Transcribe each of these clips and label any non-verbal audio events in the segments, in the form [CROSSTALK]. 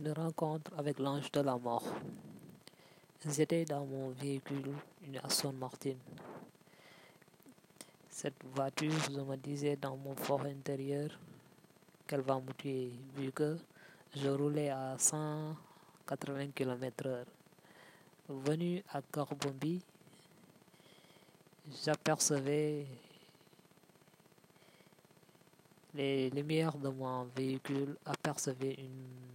une rencontre avec l'ange de la mort. J'étais dans mon véhicule, une Aston Martin. Cette voiture, je me disais dans mon fort intérieur qu'elle va me tuer, vu que je roulais à 180 km/h. Venu à Corbombi, j'apercevais les lumières de mon véhicule apercevaient une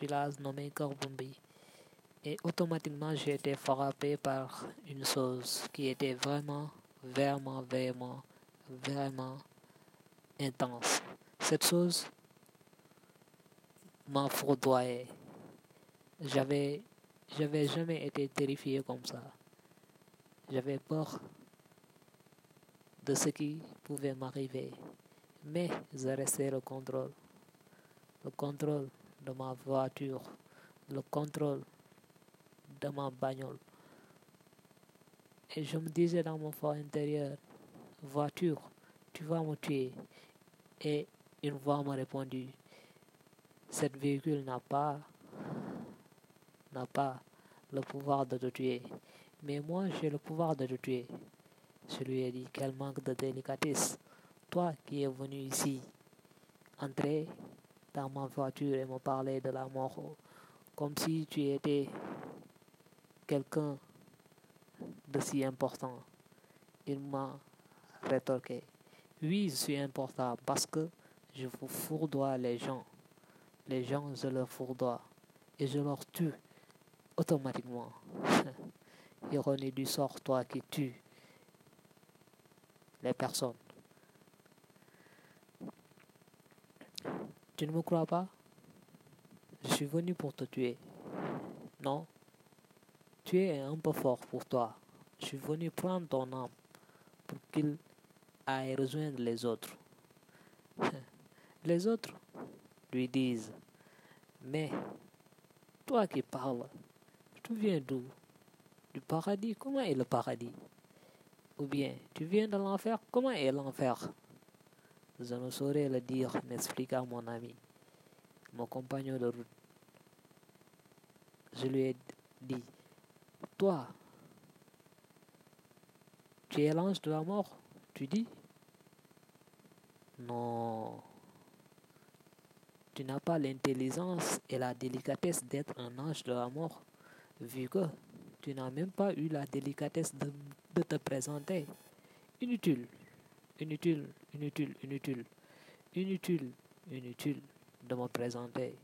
village nommé Corbombi. Et automatiquement, j'ai été frappé par une chose qui était vraiment, vraiment, vraiment, vraiment intense. Cette chose m'a foudroyé. J'avais, j'avais jamais été terrifié comme ça. J'avais peur de ce qui pouvait m'arriver. Mais j'ai resté le contrôle. Le contrôle de ma voiture. Le contrôle de ma bagnole. Et je me disais dans mon fort intérieur, voiture, tu vas me tuer. Et une voix m'a répondu, cette véhicule n'a pas, n'a pas le pouvoir de te tuer. Mais moi, j'ai le pouvoir de te tuer. Je lui ai dit, quel manque de délicatesse. Toi qui es venu ici, entrer ma voiture et me parler de la mort, comme si tu étais quelqu'un de si important. Il m'a rétorqué. Oui, je suis important parce que je vous fourdoie les gens. Les gens, je leur fourdoie et je leur tue automatiquement. [LAUGHS] Ironie du sort, toi qui tues les personnes. Tu ne me crois pas? Je suis venu pour te tuer. Non? Tu es un peu fort pour toi. Je suis venu prendre ton âme pour qu'il aille rejoindre les autres. [LAUGHS] Les autres lui disent, mais toi qui parles, tu viens d'où? Du paradis, comment est le paradis? Ou bien, tu viens de l'enfer, comment est l'enfer? Je ne saurais le dire, m'expliqua mon ami, mon compagnon de route. Je lui ai dit, toi, tu es l'ange de la mort, tu dis? Non. Tu n'as pas l'intelligence et la délicatesse d'être un ange de la mort, vu que tu n'as même pas eu la délicatesse de, de te présenter. Inutile, inutile, inutile, inutile, inutile, inutile de me présenter,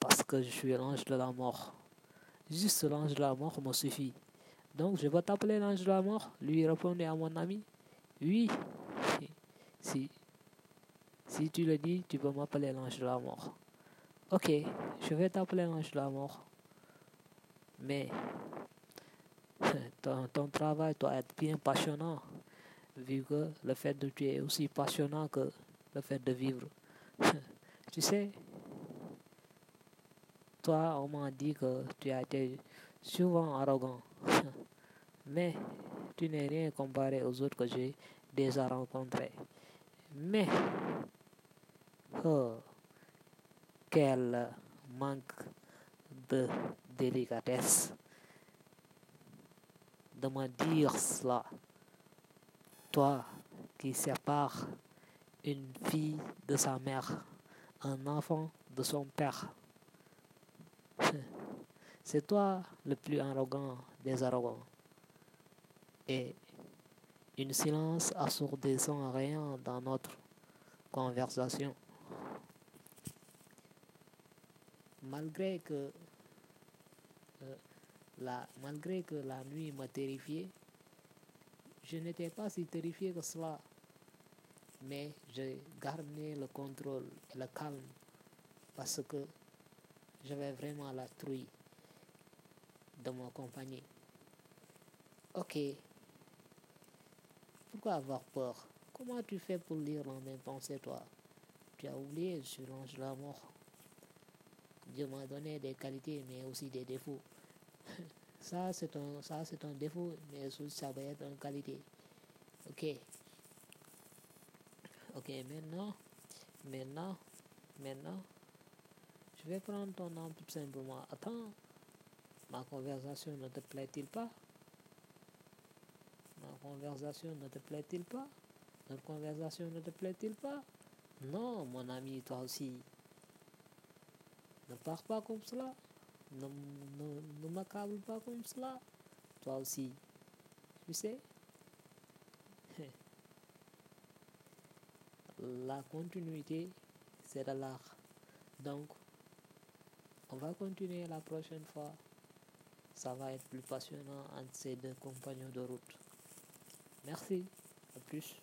parce que je suis l'ange de la mort. Juste l'ange de la mort me suffit. Donc je vais t'appeler l'ange de la mort. Lui répondait à mon ami. Oui. [LAUGHS] Si, si tu le dis, tu peux m'appeler l'ange de la mort. Ok, je vais t'appeler l'ange de la mort. Mais [LAUGHS] ton, ton, travail doit être bien passionnant, vu que le fait de tuer est aussi passionnant que le fait de vivre. [LAUGHS] tu sais, toi, on m'a dit que tu as été souvent arrogant. [LAUGHS] Mais tu n'es rien comparé aux autres que j'ai déjà rencontrés. Mais, oh, quel manque de délicatesse de me dire cela. Toi qui sépares une fille de sa mère, un enfant de son père. [LAUGHS] C'est toi le plus arrogant des arrogants. Et une silence assourdissant rien dans notre conversation. Malgré que, euh, la, malgré que la nuit m'a terrifié, je n'étais pas si terrifié que cela. Mais j'ai gardé le contrôle et le calme parce que j'avais vraiment la trouille de mon compagnie. Ok. Pourquoi avoir peur? Comment tu fais pour lire dans mes pensées, toi? Tu as oublié, je suis l'ange de la mort. Dieu m'a donné des qualités, mais aussi des défauts. [LAUGHS] ça, c'est un, ça, c'est un défaut, mais ça va être une qualité. Ok. Ok, maintenant, maintenant, maintenant, Je vais prendre ton nom tout simplement. Attends, ma conversation ne te plaît-il pas? Ma conversation ne te plaît-il pas? Notre conversation ne te plaît-il pas? Non, mon ami, toi aussi. Ne pars pas comme cela. Ne, m'accable pas comme cela. Toi aussi. Tu sais? [LAUGHS] La continuité, c'est de l'art. Donc, on va continuer la prochaine fois. Ça va être plus passionnant entre ces deux compagnons de route. Merci. À plus.